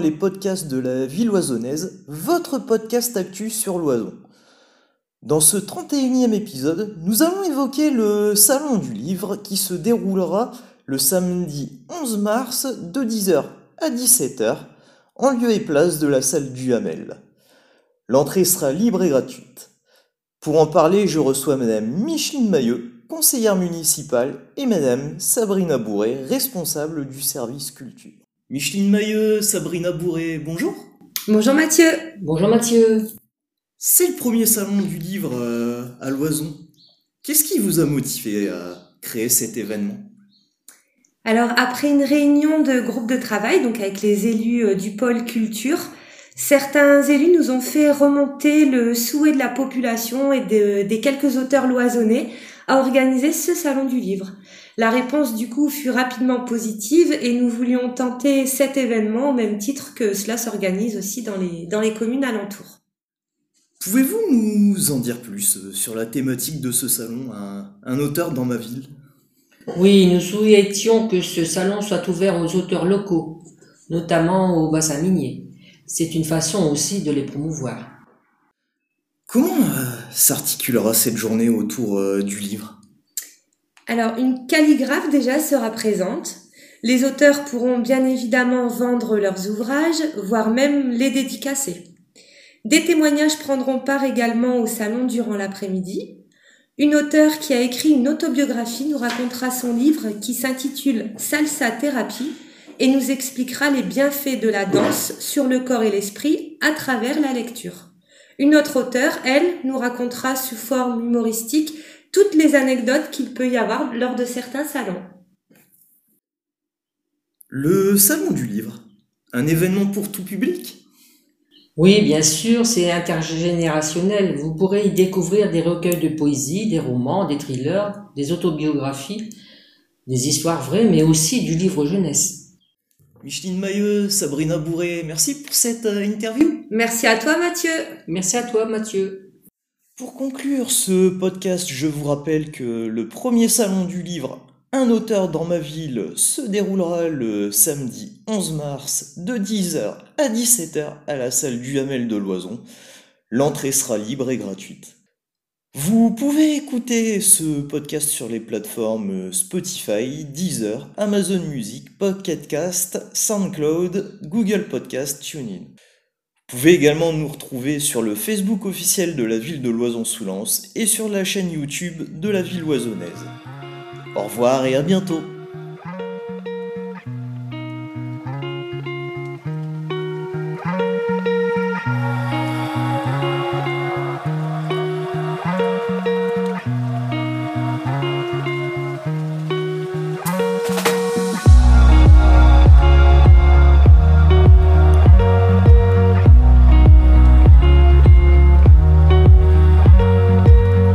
les podcasts de la ville oisonnaise, votre podcast actu sur l'oison. Dans ce 31e épisode, nous allons évoquer le Salon du Livre qui se déroulera le samedi 11 mars de 10h à 17h en lieu et place de la salle du Hamel. L'entrée sera libre et gratuite. Pour en parler, je reçois Madame Micheline Mailleux, conseillère municipale, et Madame Sabrina Bourré, responsable du service culture. Micheline Mailleux, Sabrina Bourré, bonjour. Bonjour Mathieu. Bonjour Mathieu. C'est le premier salon du livre euh, à l'Oison. Qu'est-ce qui vous a motivé à créer cet événement? Alors après une réunion de groupe de travail, donc avec les élus euh, du pôle culture, certains élus nous ont fait remonter le souhait de la population et des quelques auteurs loisonnés à organiser ce salon du livre. La réponse du coup fut rapidement positive et nous voulions tenter cet événement au même titre que cela s'organise aussi dans les, dans les communes alentours. Pouvez-vous nous en dire plus euh, sur la thématique de ce salon, un, un auteur dans ma ville? Oui, nous souhaitions que ce salon soit ouvert aux auteurs locaux, notamment aux bassins miniers. C'est une façon aussi de les promouvoir. Comment euh, s'articulera cette journée autour euh, du livre? Alors, une calligraphe déjà sera présente. Les auteurs pourront bien évidemment vendre leurs ouvrages, voire même les dédicacer. Des témoignages prendront part également au salon durant l'après-midi. Une auteure qui a écrit une autobiographie nous racontera son livre qui s'intitule Salsa Thérapie et nous expliquera les bienfaits de la danse sur le corps et l'esprit à travers la lecture. Une autre auteure, elle, nous racontera sous forme humoristique toutes les anecdotes qu'il peut y avoir lors de certains salons. Le salon du livre, un événement pour tout public? Oui, bien sûr, c'est intergénérationnel. Vous pourrez y découvrir des recueils de poésie, des romans, des thrillers, des autobiographies, des histoires vraies, mais aussi du livre jeunesse. Micheline Mailleux, Sabrina Bourré, merci pour cette euh, interview. Merci à toi Mathieu. Merci à toi Mathieu. Pour conclure ce podcast, je vous rappelle que le premier salon du livre Un auteur dans ma ville se déroulera le samedi 11 mars de 10h à 17h à la salle du Hamel de Loison. L'entrée sera libre et gratuite. Vous pouvez écouter ce podcast sur les plateformes Spotify, Deezer, Amazon Music, Pocket SoundCloud, Google Podcast, TuneIn. Vous pouvez également nous retrouver sur le Facebook officiel de la ville de Loison-sous-Lens et sur la chaîne YouTube de la ville oisonnaise. Au revoir et à bientôt